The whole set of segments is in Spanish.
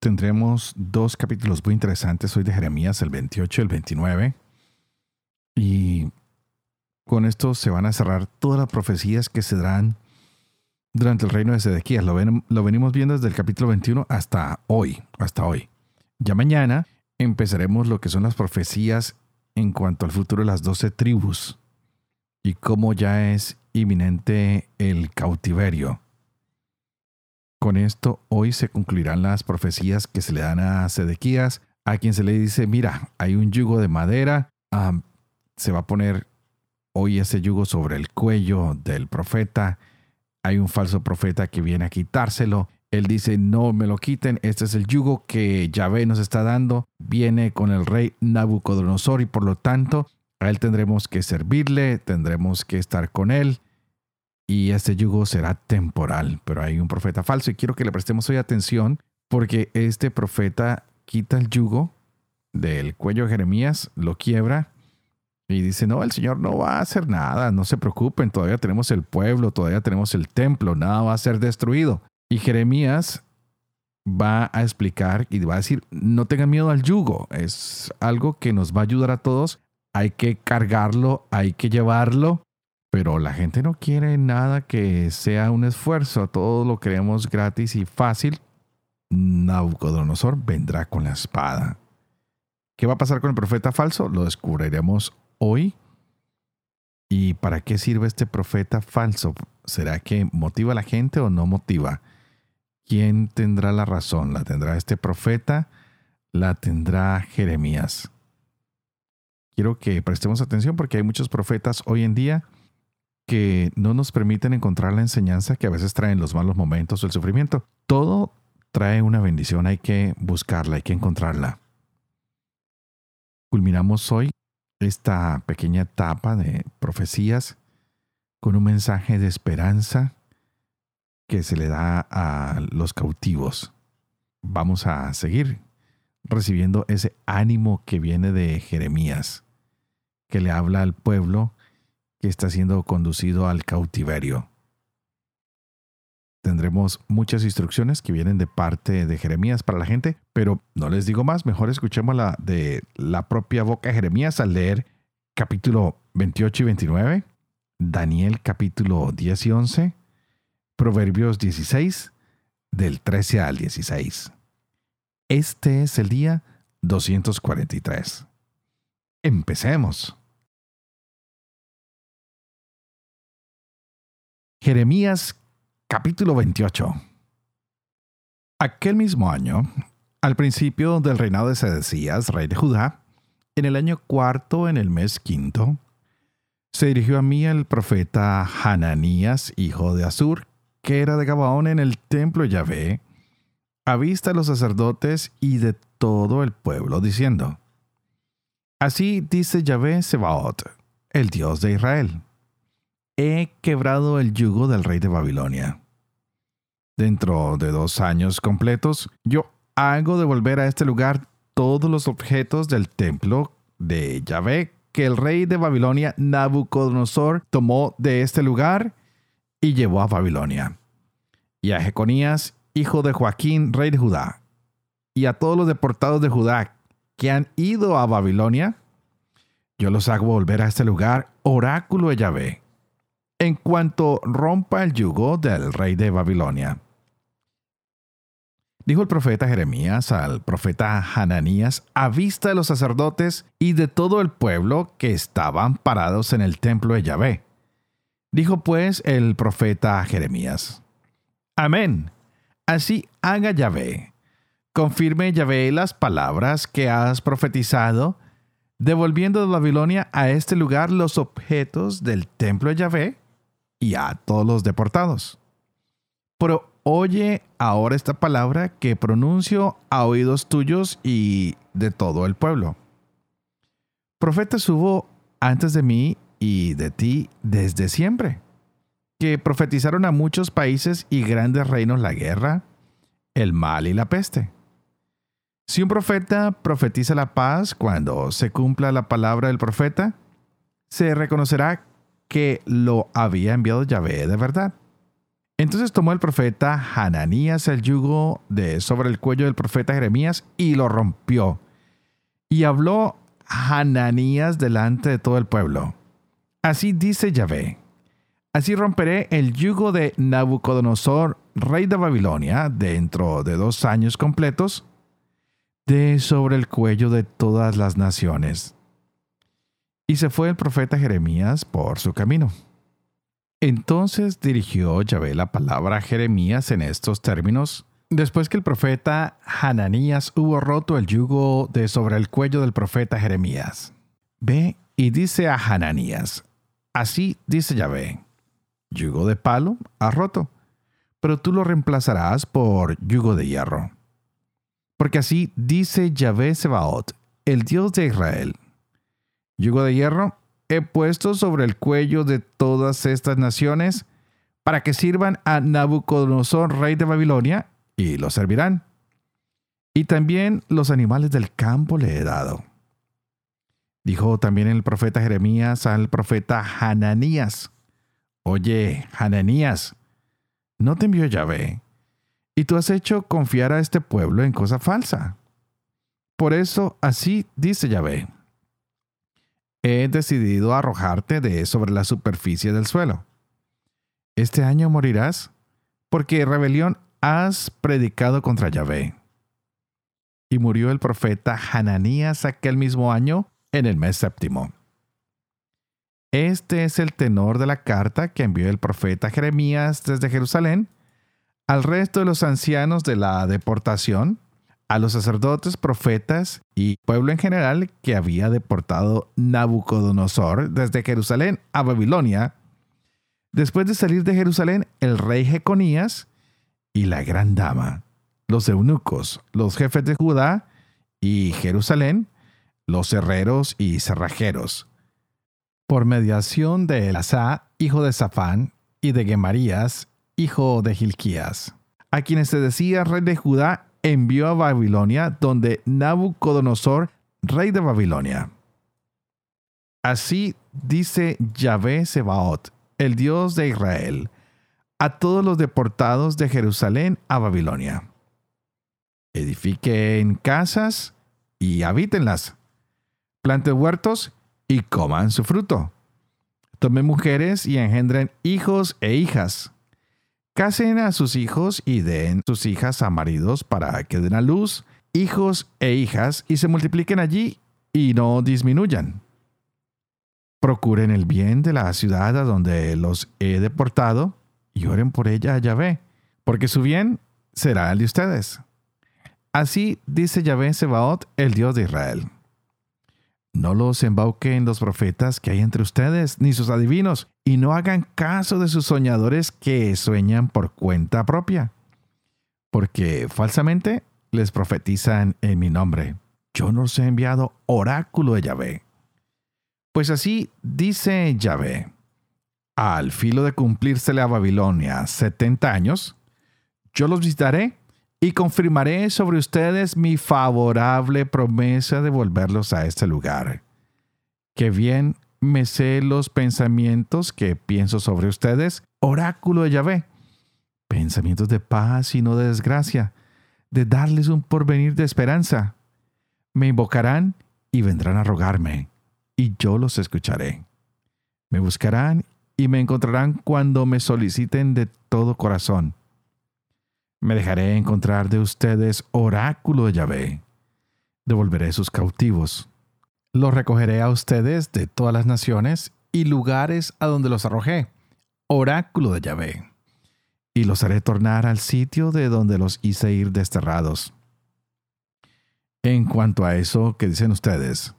Tendremos dos capítulos muy interesantes hoy de Jeremías, el 28 y el 29. Y con esto se van a cerrar todas las profecías que se darán durante el reino de Sedequías. Lo, lo venimos viendo desde el capítulo 21 hasta hoy, hasta hoy. Ya mañana empezaremos lo que son las profecías en cuanto al futuro de las doce tribus y cómo ya es inminente el cautiverio. Con esto hoy se concluirán las profecías que se le dan a Sedequías, a quien se le dice, mira, hay un yugo de madera, se va a poner hoy ese yugo sobre el cuello del profeta, hay un falso profeta que viene a quitárselo, él dice, no me lo quiten, este es el yugo que Yahvé nos está dando, viene con el rey Nabucodonosor y por lo tanto a él tendremos que servirle, tendremos que estar con él y este yugo será temporal, pero hay un profeta falso y quiero que le prestemos hoy atención porque este profeta quita el yugo del cuello de Jeremías, lo quiebra y dice, no, el Señor no va a hacer nada, no se preocupen, todavía tenemos el pueblo, todavía tenemos el templo, nada va a ser destruido. Y Jeremías va a explicar y va a decir, no tengan miedo al yugo, es algo que nos va a ayudar a todos, hay que cargarlo, hay que llevarlo, pero la gente no quiere nada que sea un esfuerzo, todo lo queremos gratis y fácil. Nabucodonosor vendrá con la espada. ¿Qué va a pasar con el profeta falso? Lo descubriremos hoy. ¿Y para qué sirve este profeta falso? ¿Será que motiva a la gente o no motiva? ¿Quién tendrá la razón? ¿La tendrá este profeta? ¿La tendrá Jeremías? Quiero que prestemos atención porque hay muchos profetas hoy en día que no nos permiten encontrar la enseñanza que a veces traen los malos momentos o el sufrimiento. Todo trae una bendición, hay que buscarla, hay que encontrarla. Culminamos hoy esta pequeña etapa de profecías con un mensaje de esperanza que se le da a los cautivos. Vamos a seguir recibiendo ese ánimo que viene de Jeremías, que le habla al pueblo que está siendo conducido al cautiverio. Tendremos muchas instrucciones que vienen de parte de Jeremías para la gente, pero no les digo más, mejor escuchemos la de la propia boca de Jeremías al leer capítulo 28 y 29, Daniel capítulo 10 y 11, Proverbios 16, del 13 al 16. Este es el día 243. Empecemos. Jeremías capítulo 28 Aquel mismo año, al principio del reinado de Sedecías, rey de Judá, en el año cuarto, en el mes quinto, se dirigió a mí el profeta Hananías, hijo de Azur, que era de Gabaón en el templo de Yahvé, a vista de los sacerdotes y de todo el pueblo, diciendo, Así dice Yahvé Sebaot, el Dios de Israel he quebrado el yugo del rey de Babilonia. Dentro de dos años completos, yo hago devolver a este lugar todos los objetos del templo de Yahvé que el rey de Babilonia, Nabucodonosor, tomó de este lugar y llevó a Babilonia. Y a Jeconías, hijo de Joaquín, rey de Judá, y a todos los deportados de Judá que han ido a Babilonia, yo los hago volver a este lugar, oráculo de Yahvé en cuanto rompa el yugo del rey de Babilonia. Dijo el profeta Jeremías al profeta Hananías a vista de los sacerdotes y de todo el pueblo que estaban parados en el templo de Yahvé. Dijo pues el profeta Jeremías, Amén. Así haga Yahvé. Confirme Yahvé las palabras que has profetizado, devolviendo de Babilonia a este lugar los objetos del templo de Yahvé y a todos los deportados. Pero oye ahora esta palabra que pronuncio a oídos tuyos y de todo el pueblo. Profetas hubo antes de mí y de ti desde siempre, que profetizaron a muchos países y grandes reinos la guerra, el mal y la peste. Si un profeta profetiza la paz cuando se cumpla la palabra del profeta, se reconocerá que lo había enviado Yahvé de verdad. Entonces tomó el profeta Hananías el yugo de sobre el cuello del profeta Jeremías y lo rompió. Y habló Hananías delante de todo el pueblo. Así dice Yahvé. Así romperé el yugo de Nabucodonosor, rey de Babilonia, dentro de dos años completos, de sobre el cuello de todas las naciones. Y se fue el profeta Jeremías por su camino. Entonces dirigió Yahvé la palabra a Jeremías en estos términos, después que el profeta Hananías hubo roto el yugo de sobre el cuello del profeta Jeremías. Ve y dice a Hananías, así dice Yahvé, yugo de palo ha roto, pero tú lo reemplazarás por yugo de hierro. Porque así dice Yahvé Sebaot, el Dios de Israel, yugo de hierro he puesto sobre el cuello de todas estas naciones para que sirvan a Nabucodonosor, rey de Babilonia, y lo servirán. Y también los animales del campo le he dado. Dijo también el profeta Jeremías al profeta Hananías, Oye, Hananías, no te envió Yahvé, y tú has hecho confiar a este pueblo en cosa falsa. Por eso así dice Yahvé he decidido arrojarte de sobre la superficie del suelo. Este año morirás porque rebelión has predicado contra Yahvé. Y murió el profeta Hananías aquel mismo año en el mes séptimo. Este es el tenor de la carta que envió el profeta Jeremías desde Jerusalén al resto de los ancianos de la deportación a los sacerdotes, profetas y pueblo en general que había deportado Nabucodonosor desde Jerusalén a Babilonia. Después de salir de Jerusalén, el rey Jeconías y la gran dama, los eunucos, los jefes de Judá y Jerusalén, los herreros y cerrajeros, por mediación de Elasá, hijo de Safán, y de Gemarías, hijo de Gilquías, a quienes se decía rey de Judá envió a Babilonia, donde Nabucodonosor, rey de Babilonia. Así dice Yahvé Sebaot, el Dios de Israel, a todos los deportados de Jerusalén a Babilonia. Edifiquen casas y habítenlas. Planten huertos y coman su fruto. Tomen mujeres y engendren hijos e hijas Casen a sus hijos y den sus hijas a maridos para que den a luz hijos e hijas y se multipliquen allí y no disminuyan. Procuren el bien de la ciudad a donde los he deportado y oren por ella a Yahvé, porque su bien será el de ustedes. Así dice Yahvé Sebaot, el Dios de Israel. No los embauquen los profetas que hay entre ustedes, ni sus adivinos, y no hagan caso de sus soñadores que sueñan por cuenta propia, porque falsamente les profetizan en mi nombre. Yo no os he enviado oráculo de Yahvé. Pues así dice Yahvé, al filo de cumplírsele a Babilonia setenta años, yo los visitaré y confirmaré sobre ustedes mi favorable promesa de volverlos a este lugar. Que bien me sé los pensamientos que pienso sobre ustedes, oráculo de Yahvé. Pensamientos de paz y no de desgracia, de darles un porvenir de esperanza. Me invocarán y vendrán a rogarme, y yo los escucharé. Me buscarán y me encontrarán cuando me soliciten de todo corazón. Me dejaré encontrar de ustedes oráculo de Yahvé. Devolveré sus cautivos. Los recogeré a ustedes de todas las naciones y lugares a donde los arrojé. Oráculo de Yahvé. Y los haré tornar al sitio de donde los hice ir desterrados. En cuanto a eso que dicen ustedes,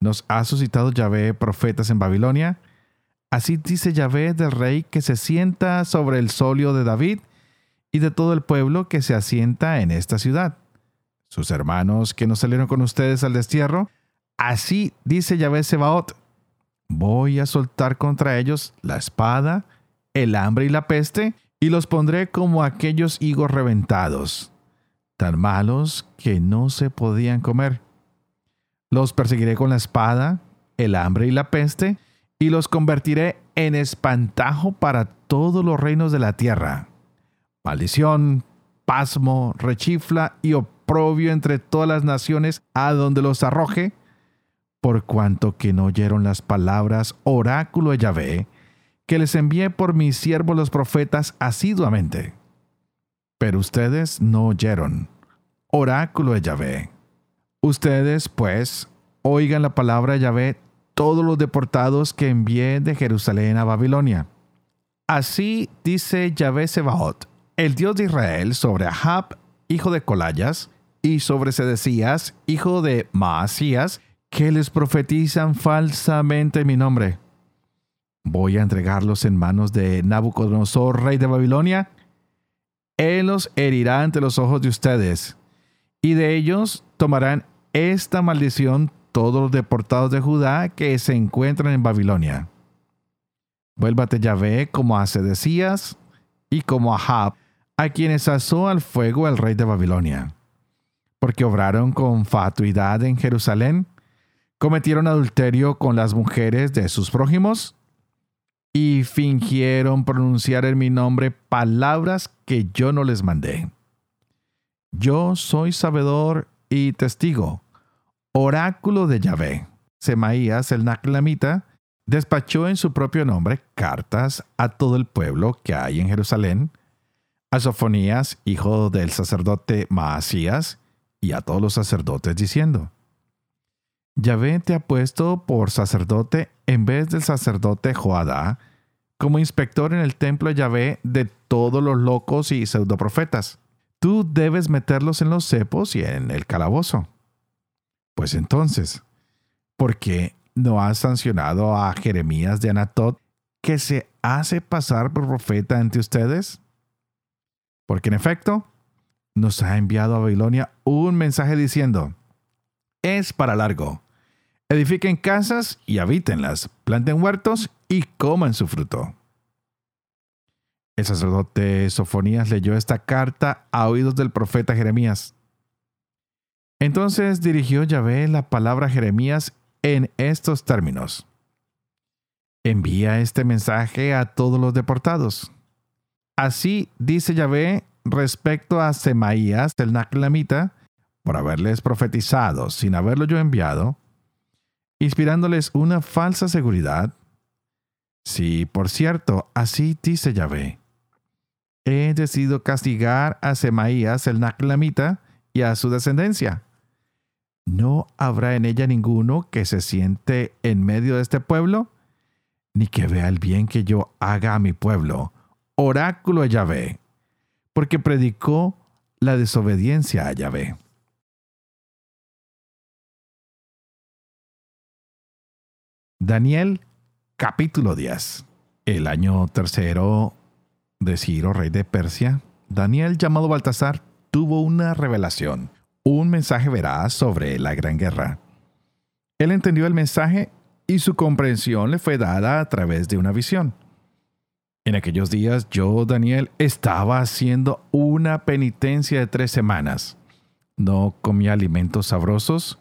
¿nos ha suscitado Yahvé profetas en Babilonia? Así dice Yahvé del rey que se sienta sobre el solio de David y de todo el pueblo que se asienta en esta ciudad. Sus hermanos que no salieron con ustedes al destierro, así dice Yahvé Sebaot, voy a soltar contra ellos la espada, el hambre y la peste, y los pondré como aquellos higos reventados, tan malos que no se podían comer. Los perseguiré con la espada, el hambre y la peste, y los convertiré en espantajo para todos los reinos de la tierra. Maldición, pasmo, rechifla y oprobio entre todas las naciones a donde los arroje, por cuanto que no oyeron las palabras oráculo de Yahvé, que les envié por mis siervos los profetas asiduamente. Pero ustedes no oyeron. Oráculo de Yahvé. Ustedes, pues, oigan la palabra de Yahvé todos los deportados que envié de Jerusalén a Babilonia. Así dice Yahvé Sebaot, el Dios de Israel, sobre Ahab, hijo de Colayas, y sobre Sedecías, hijo de Maasías, que les profetizan falsamente mi nombre. Voy a entregarlos en manos de Nabucodonosor, rey de Babilonia. Él los herirá ante los ojos de ustedes, y de ellos tomarán esta maldición todos los deportados de Judá que se encuentran en Babilonia. Vuélvate Yahvé como a Sedecías y como a Jab, a quienes asó al fuego el rey de Babilonia, porque obraron con fatuidad en Jerusalén, cometieron adulterio con las mujeres de sus prójimos, y fingieron pronunciar en mi nombre palabras que yo no les mandé. Yo soy sabedor y testigo, oráculo de Yahvé. Semaías, el Naclamita, despachó en su propio nombre cartas a todo el pueblo que hay en Jerusalén, a Sofonías, hijo del sacerdote Maasías, y a todos los sacerdotes diciendo, Yahvé te ha puesto por sacerdote en vez del sacerdote Joadá, como inspector en el templo Yahvé de todos los locos y pseudoprofetas. Tú debes meterlos en los cepos y en el calabozo. Pues entonces, ¿por qué no has sancionado a Jeremías de Anatot que se hace pasar por profeta ante ustedes? Porque en efecto, nos ha enviado a Babilonia un mensaje diciendo, es para largo. Edifiquen casas y habítenlas, planten huertos y coman su fruto. El sacerdote Sofonías leyó esta carta a oídos del profeta Jeremías. Entonces dirigió Yahvé la palabra a Jeremías en estos términos. Envía este mensaje a todos los deportados. Así dice Yahvé respecto a Semaías el Naclamita, por haberles profetizado sin haberlo yo enviado, inspirándoles una falsa seguridad. Sí, por cierto, así dice Yahvé. He decidido castigar a Semaías el Naclamita y a su descendencia no habrá en ella ninguno que se siente en medio de este pueblo, ni que vea el bien que yo haga a mi pueblo. Oráculo de Yahvé, porque predicó la desobediencia a Yahvé. Daniel capítulo 10. El año tercero de Ciro, rey de Persia, Daniel llamado Baltasar tuvo una revelación un mensaje veraz sobre la gran guerra. Él entendió el mensaje y su comprensión le fue dada a través de una visión. En aquellos días yo, Daniel, estaba haciendo una penitencia de tres semanas. No comía alimentos sabrosos,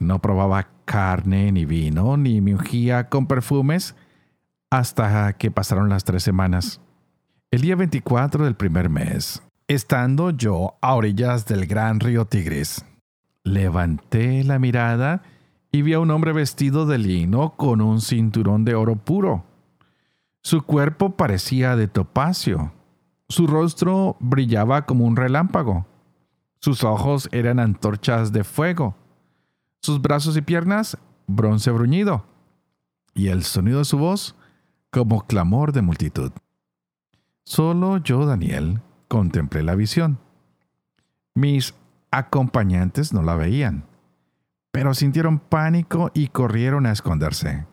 no probaba carne ni vino, ni me ungía con perfumes hasta que pasaron las tres semanas. El día 24 del primer mes, Estando yo a orillas del gran río Tigris, levanté la mirada y vi a un hombre vestido de lino con un cinturón de oro puro. Su cuerpo parecía de topacio. Su rostro brillaba como un relámpago. Sus ojos eran antorchas de fuego. Sus brazos y piernas bronce bruñido. Y el sonido de su voz como clamor de multitud. Solo yo, Daniel, contemplé la visión. Mis acompañantes no la veían, pero sintieron pánico y corrieron a esconderse.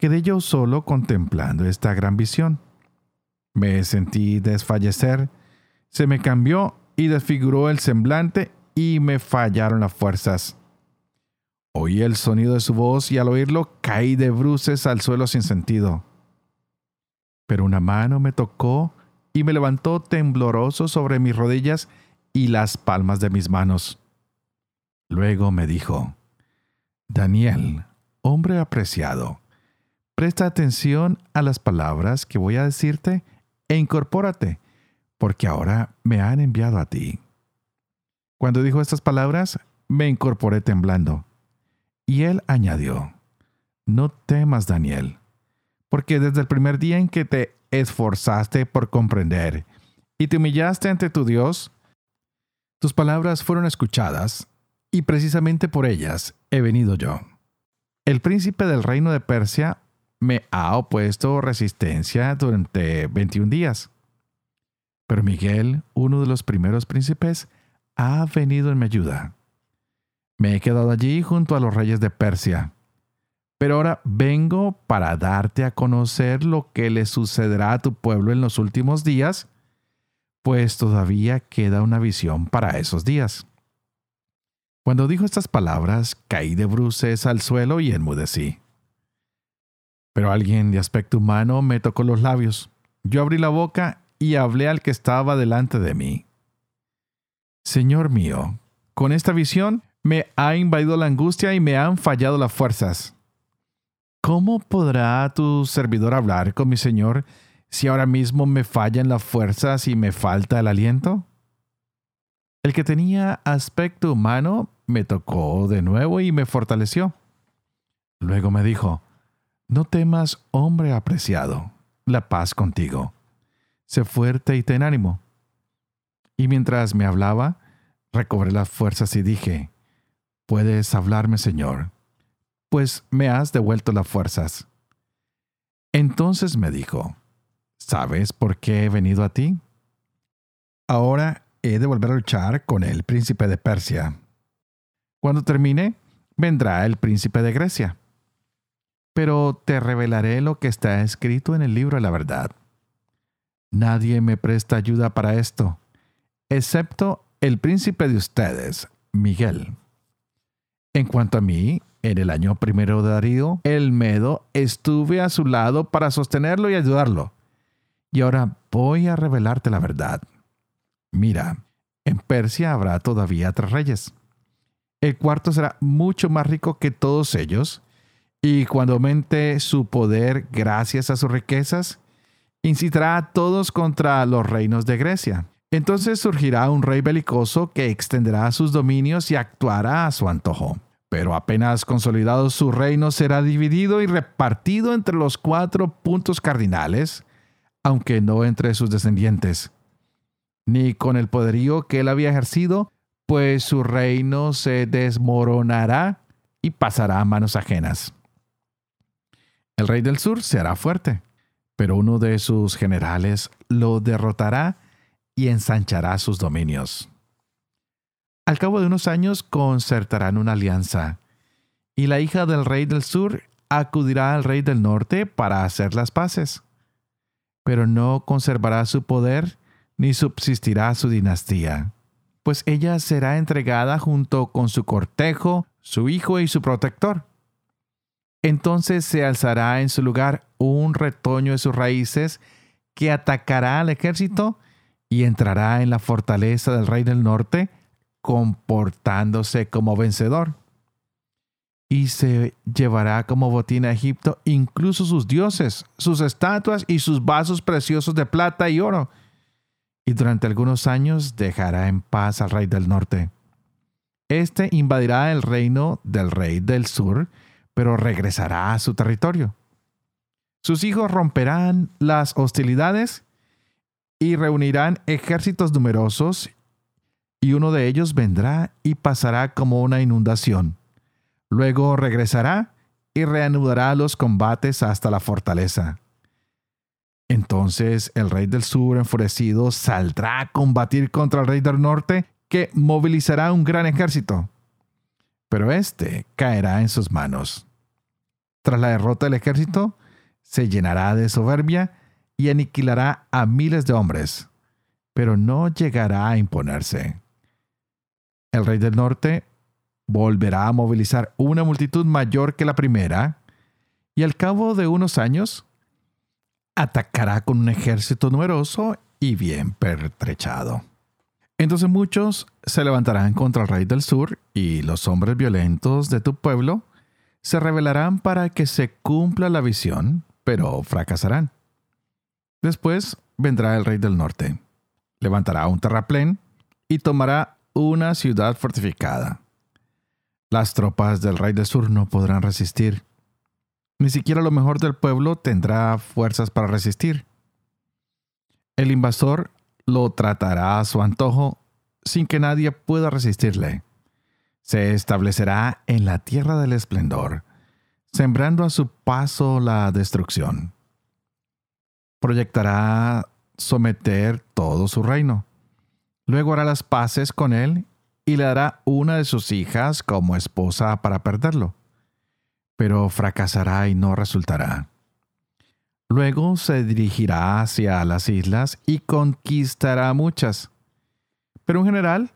Quedé yo solo contemplando esta gran visión. Me sentí desfallecer se me cambió y desfiguró el semblante y me fallaron las fuerzas. Oí el sonido de su voz y al oírlo caí de bruces al suelo sin sentido. Pero una mano me tocó y me levantó tembloroso sobre mis rodillas y las palmas de mis manos. Luego me dijo, Daniel, hombre apreciado, presta atención a las palabras que voy a decirte e incorpórate, porque ahora me han enviado a ti. Cuando dijo estas palabras, me incorporé temblando. Y él añadió, No temas, Daniel, porque desde el primer día en que te esforzaste por comprender y te humillaste ante tu Dios, tus palabras fueron escuchadas, y precisamente por ellas he venido yo. El príncipe del reino de Persia me ha opuesto resistencia durante 21 días. Pero Miguel, uno de los primeros príncipes, ha venido en mi ayuda. Me he quedado allí junto a los reyes de Persia. Pero ahora vengo para darte a conocer lo que le sucederá a tu pueblo en los últimos días, pues todavía queda una visión para esos días. Cuando dijo estas palabras, caí de bruces al suelo y enmudecí. Pero alguien de aspecto humano me tocó los labios. Yo abrí la boca y hablé al que estaba delante de mí. Señor mío, con esta visión me ha invadido la angustia y me han fallado las fuerzas. ¿Cómo podrá tu servidor hablar con mi Señor si ahora mismo me fallan las fuerzas y me falta el aliento? El que tenía aspecto humano me tocó de nuevo y me fortaleció. Luego me dijo, No temas, hombre apreciado, la paz contigo. Sé fuerte y ten ánimo. Y mientras me hablaba, recobré las fuerzas y dije, Puedes hablarme, Señor, pues me has devuelto las fuerzas. Entonces me dijo, ¿sabes por qué he venido a ti? Ahora he de volver a luchar con el príncipe de Persia. Cuando termine, vendrá el príncipe de Grecia. Pero te revelaré lo que está escrito en el libro de la verdad. Nadie me presta ayuda para esto, excepto el príncipe de ustedes, Miguel. En cuanto a mí, en el año primero de Darío, el Medo, estuve a su lado para sostenerlo y ayudarlo. Y ahora voy a revelarte la verdad. Mira, en Persia habrá todavía tres reyes. El cuarto será mucho más rico que todos ellos, y cuando aumente su poder gracias a sus riquezas, incitará a todos contra los reinos de Grecia. Entonces surgirá un rey belicoso que extenderá sus dominios y actuará a su antojo. Pero apenas consolidado su reino será dividido y repartido entre los cuatro puntos cardinales, aunque no entre sus descendientes ni con el poderío que él había ejercido, pues su reino se desmoronará y pasará a manos ajenas. El rey del sur se hará fuerte, pero uno de sus generales lo derrotará y ensanchará sus dominios. Al cabo de unos años concertarán una alianza, y la hija del rey del sur acudirá al rey del norte para hacer las paces, pero no conservará su poder ni subsistirá su dinastía, pues ella será entregada junto con su cortejo, su hijo y su protector. Entonces se alzará en su lugar un retoño de sus raíces que atacará al ejército y entrará en la fortaleza del rey del norte, comportándose como vencedor. Y se llevará como botín a Egipto incluso sus dioses, sus estatuas y sus vasos preciosos de plata y oro, y durante algunos años dejará en paz al rey del norte. Este invadirá el reino del rey del sur, pero regresará a su territorio. Sus hijos romperán las hostilidades y reunirán ejércitos numerosos, y uno de ellos vendrá y pasará como una inundación. Luego regresará y reanudará los combates hasta la fortaleza. Entonces el rey del sur, enfurecido, saldrá a combatir contra el rey del norte, que movilizará un gran ejército. Pero éste caerá en sus manos. Tras la derrota del ejército, se llenará de soberbia y aniquilará a miles de hombres. pero no llegará a imponerse. El rey del norte volverá a movilizar una multitud mayor que la primera, y al cabo de unos años atacará con un ejército numeroso y bien pertrechado. Entonces muchos se levantarán contra el rey del sur y los hombres violentos de tu pueblo se rebelarán para que se cumpla la visión, pero fracasarán. Después vendrá el rey del norte, levantará un terraplén y tomará una ciudad fortificada. Las tropas del rey del sur no podrán resistir. Ni siquiera lo mejor del pueblo tendrá fuerzas para resistir. El invasor lo tratará a su antojo sin que nadie pueda resistirle. Se establecerá en la tierra del esplendor, sembrando a su paso la destrucción. Proyectará someter todo su reino. Luego hará las paces con él y le dará una de sus hijas como esposa para perderlo. Pero fracasará y no resultará. Luego se dirigirá hacia las islas y conquistará muchas. Pero en general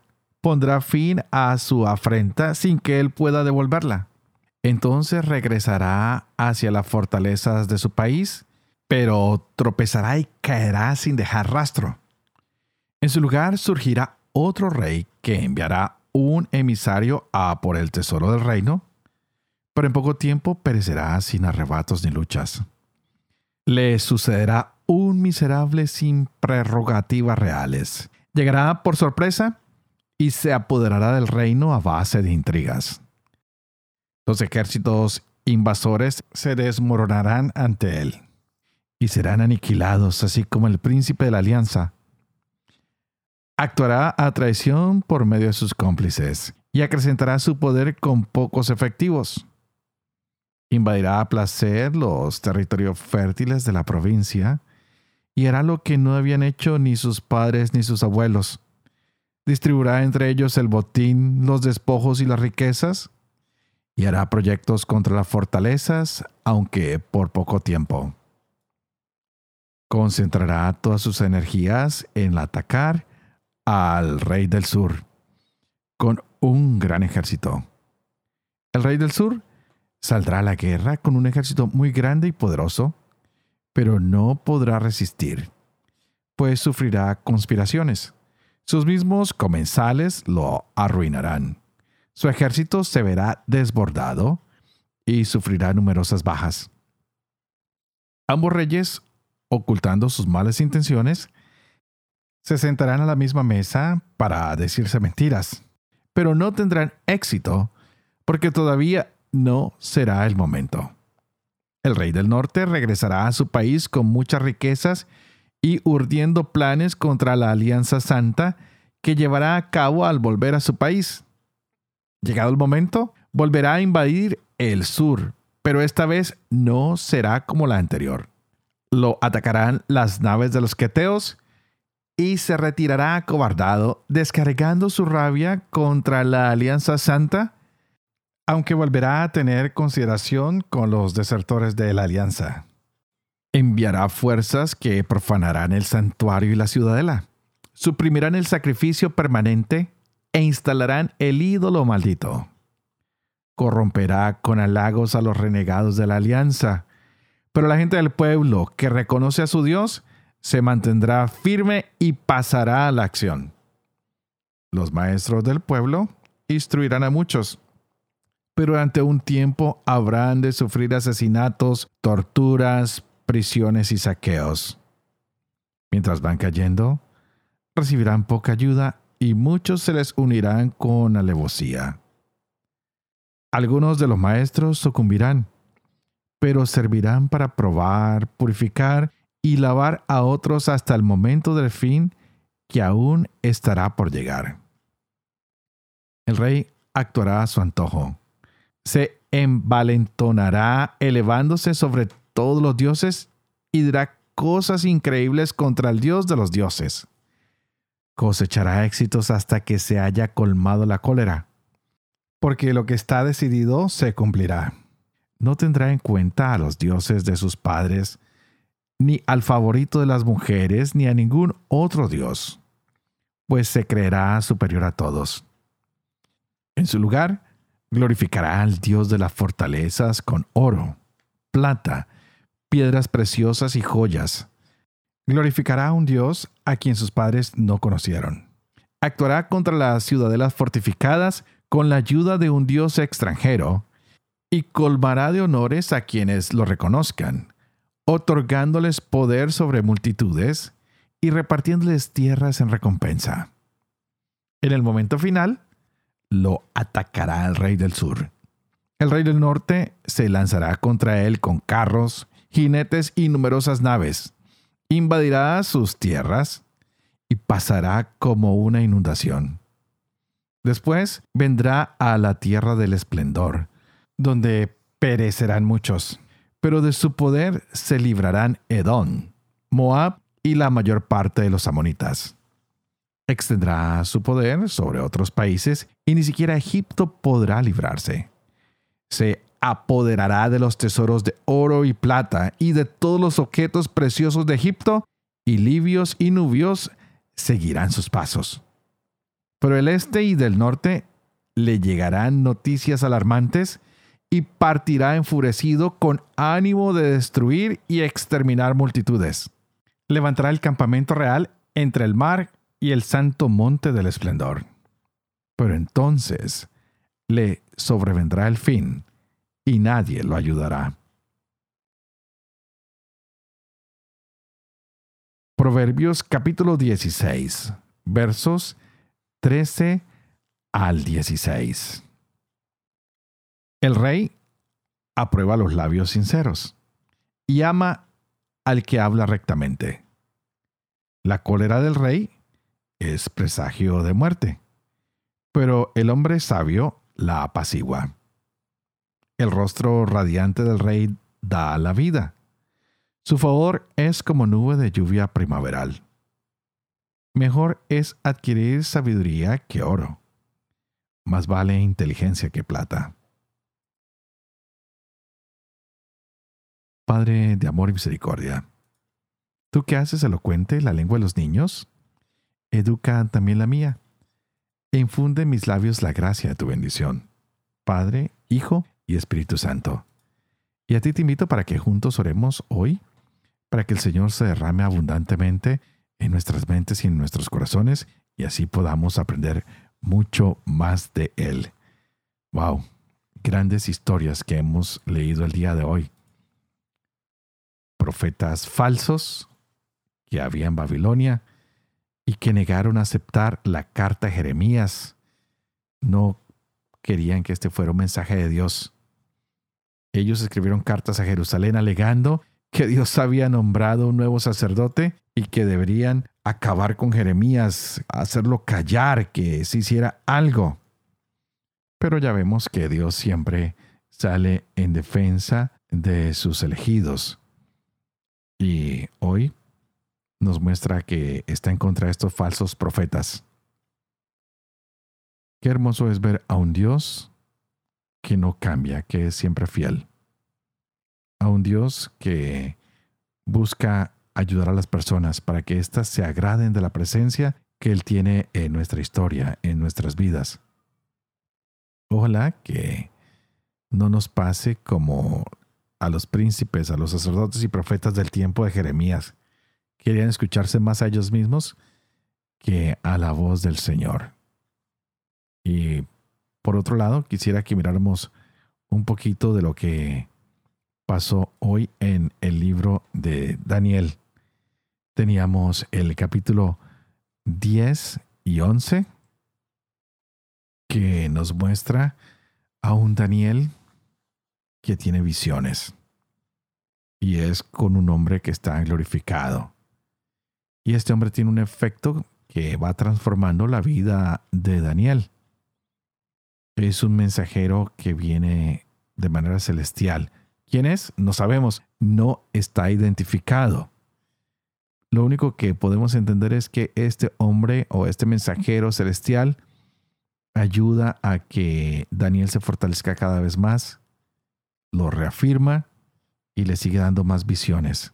pondrá fin a su afrenta sin que él pueda devolverla. Entonces regresará hacia las fortalezas de su país, pero tropezará y caerá sin dejar rastro. En su lugar surgirá otro rey que enviará un emisario a por el tesoro del reino, pero en poco tiempo perecerá sin arrebatos ni luchas. Le sucederá un miserable sin prerrogativas reales. Llegará por sorpresa y se apoderará del reino a base de intrigas. Los ejércitos invasores se desmoronarán ante él y serán aniquilados, así como el príncipe de la alianza Actuará a traición por medio de sus cómplices y acrecentará su poder con pocos efectivos. Invadirá a placer los territorios fértiles de la provincia y hará lo que no habían hecho ni sus padres ni sus abuelos. Distribuirá entre ellos el botín, los despojos y las riquezas, y hará proyectos contra las fortalezas, aunque por poco tiempo. Concentrará todas sus energías en atacar al rey del sur con un gran ejército. El rey del sur saldrá a la guerra con un ejército muy grande y poderoso, pero no podrá resistir, pues sufrirá conspiraciones. Sus mismos comensales lo arruinarán. Su ejército se verá desbordado y sufrirá numerosas bajas. Ambos reyes, ocultando sus malas intenciones, se sentarán a la misma mesa para decirse mentiras, pero no tendrán éxito porque todavía no será el momento. El rey del norte regresará a su país con muchas riquezas y urdiendo planes contra la Alianza Santa que llevará a cabo al volver a su país. Llegado el momento, volverá a invadir el sur, pero esta vez no será como la anterior. Lo atacarán las naves de los queteos y se retirará acobardado, descargando su rabia contra la Alianza Santa, aunque volverá a tener consideración con los desertores de la Alianza. Enviará fuerzas que profanarán el santuario y la ciudadela, suprimirán el sacrificio permanente e instalarán el ídolo maldito. Corromperá con halagos a los renegados de la alianza, pero la gente del pueblo que reconoce a su Dios se mantendrá firme y pasará a la acción. Los maestros del pueblo instruirán a muchos, pero durante un tiempo habrán de sufrir asesinatos, torturas, prisiones y saqueos. Mientras van cayendo, recibirán poca ayuda y muchos se les unirán con alevosía. Algunos de los maestros sucumbirán, pero servirán para probar, purificar y lavar a otros hasta el momento del fin que aún estará por llegar. El rey actuará a su antojo. Se envalentonará elevándose sobre todos los dioses y dirá cosas increíbles contra el Dios de los dioses. Cosechará éxitos hasta que se haya colmado la cólera, porque lo que está decidido se cumplirá. No tendrá en cuenta a los dioses de sus padres, ni al favorito de las mujeres, ni a ningún otro Dios. pues se creerá superior a todos. En su lugar, glorificará al Dios de las fortalezas con oro, plata, piedras preciosas y joyas. Glorificará a un Dios a quien sus padres no conocieron. Actuará contra las ciudadelas fortificadas con la ayuda de un Dios extranjero y colmará de honores a quienes lo reconozcan, otorgándoles poder sobre multitudes y repartiéndoles tierras en recompensa. En el momento final, lo atacará el rey del sur. El rey del norte se lanzará contra él con carros, jinetes y numerosas naves. Invadirá sus tierras y pasará como una inundación. Después vendrá a la tierra del esplendor, donde perecerán muchos, pero de su poder se librarán Edom, Moab y la mayor parte de los amonitas. Extendrá su poder sobre otros países y ni siquiera Egipto podrá librarse. Se apoderará de los tesoros de oro y plata y de todos los objetos preciosos de Egipto, y libios y nubios seguirán sus pasos. Pero el este y del norte le llegarán noticias alarmantes y partirá enfurecido con ánimo de destruir y exterminar multitudes. Levantará el campamento real entre el mar y el santo monte del esplendor. Pero entonces le sobrevendrá el fin y nadie lo ayudará. Proverbios capítulo 16, versos 13 al 16. El rey aprueba los labios sinceros y ama al que habla rectamente. La cólera del rey es presagio de muerte, pero el hombre sabio la apacigua. El rostro radiante del rey da la vida. Su favor es como nube de lluvia primaveral. Mejor es adquirir sabiduría que oro. Más vale inteligencia que plata. Padre de amor y misericordia, tú que haces elocuente la lengua de los niños, educa también la mía, e infunde en mis labios la gracia de tu bendición. Padre, Hijo y Espíritu Santo. Y a ti te invito para que juntos oremos hoy, para que el Señor se derrame abundantemente en nuestras mentes y en nuestros corazones y así podamos aprender mucho más de Él. ¡Wow! Grandes historias que hemos leído el día de hoy. Profetas falsos que había en Babilonia y que negaron aceptar la carta de Jeremías. No querían que este fuera un mensaje de Dios. Ellos escribieron cartas a Jerusalén alegando que Dios había nombrado un nuevo sacerdote y que deberían acabar con Jeremías, hacerlo callar, que se hiciera algo. Pero ya vemos que Dios siempre sale en defensa de sus elegidos. Y hoy nos muestra que está en contra de estos falsos profetas. Qué hermoso es ver a un Dios que no cambia, que es siempre fiel. A un Dios que busca ayudar a las personas para que éstas se agraden de la presencia que Él tiene en nuestra historia, en nuestras vidas. Ojalá que no nos pase como a los príncipes, a los sacerdotes y profetas del tiempo de Jeremías. Querían escucharse más a ellos mismos que a la voz del Señor. Y por otro lado, quisiera que miráramos un poquito de lo que pasó hoy en el libro de Daniel teníamos el capítulo 10 y 11 que nos muestra a un Daniel que tiene visiones y es con un hombre que está glorificado. Y este hombre tiene un efecto que va transformando la vida de Daniel. Es un mensajero que viene de manera celestial. ¿Quién es? No sabemos. No está identificado. Lo único que podemos entender es que este hombre o este mensajero celestial ayuda a que Daniel se fortalezca cada vez más, lo reafirma y le sigue dando más visiones.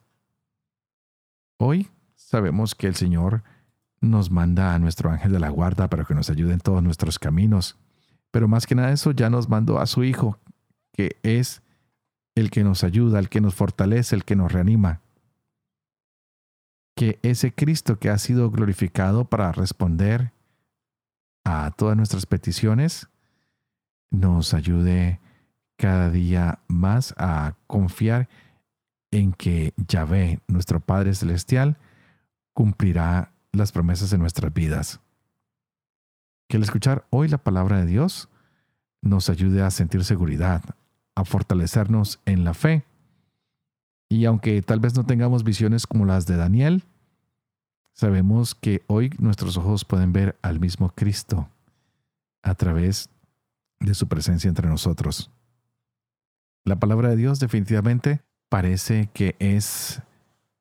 Hoy sabemos que el Señor nos manda a nuestro ángel de la guarda para que nos ayude en todos nuestros caminos. Pero más que nada eso, ya nos mandó a su Hijo, que es el que nos ayuda, el que nos fortalece, el que nos reanima. Que ese Cristo que ha sido glorificado para responder a todas nuestras peticiones, nos ayude cada día más a confiar en que Yahvé, nuestro Padre Celestial, cumplirá las promesas de nuestras vidas. Que al escuchar hoy la palabra de Dios nos ayude a sentir seguridad, a fortalecernos en la fe. Y aunque tal vez no tengamos visiones como las de Daniel, sabemos que hoy nuestros ojos pueden ver al mismo Cristo a través de su presencia entre nosotros. La palabra de Dios definitivamente parece que es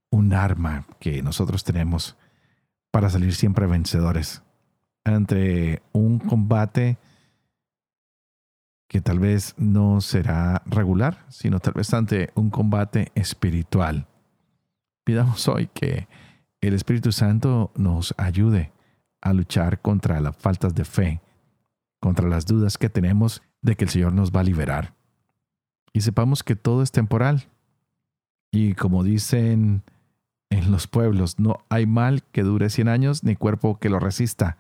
un arma que nosotros tenemos para salir siempre vencedores ante un combate que tal vez no será regular, sino tal vez ante un combate espiritual. Pidamos hoy que el Espíritu Santo nos ayude a luchar contra las faltas de fe, contra las dudas que tenemos de que el Señor nos va a liberar. Y sepamos que todo es temporal. Y como dicen en los pueblos, no hay mal que dure 100 años ni cuerpo que lo resista.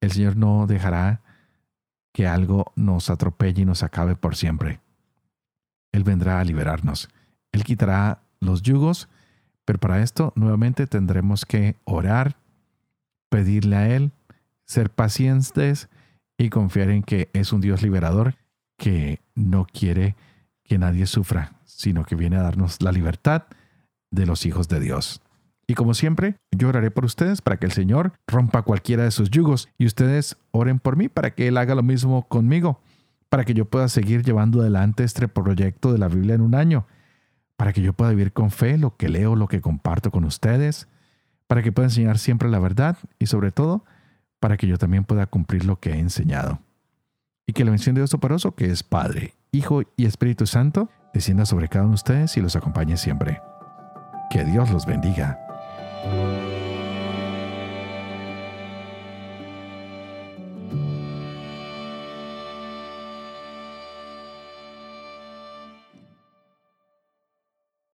El Señor no dejará que algo nos atropelle y nos acabe por siempre. Él vendrá a liberarnos. Él quitará los yugos, pero para esto nuevamente tendremos que orar, pedirle a Él, ser pacientes y confiar en que es un Dios liberador que no quiere que nadie sufra, sino que viene a darnos la libertad de los hijos de Dios. Y como siempre, yo oraré por ustedes para que el Señor rompa cualquiera de sus yugos y ustedes oren por mí para que Él haga lo mismo conmigo, para que yo pueda seguir llevando adelante este proyecto de la Biblia en un año, para que yo pueda vivir con fe lo que leo, lo que comparto con ustedes, para que pueda enseñar siempre la verdad y sobre todo para que yo también pueda cumplir lo que he enseñado. Y que la bendición de Dios Toporoso, que es Padre, Hijo y Espíritu Santo, descienda sobre cada uno de ustedes y los acompañe siempre. Que Dios los bendiga.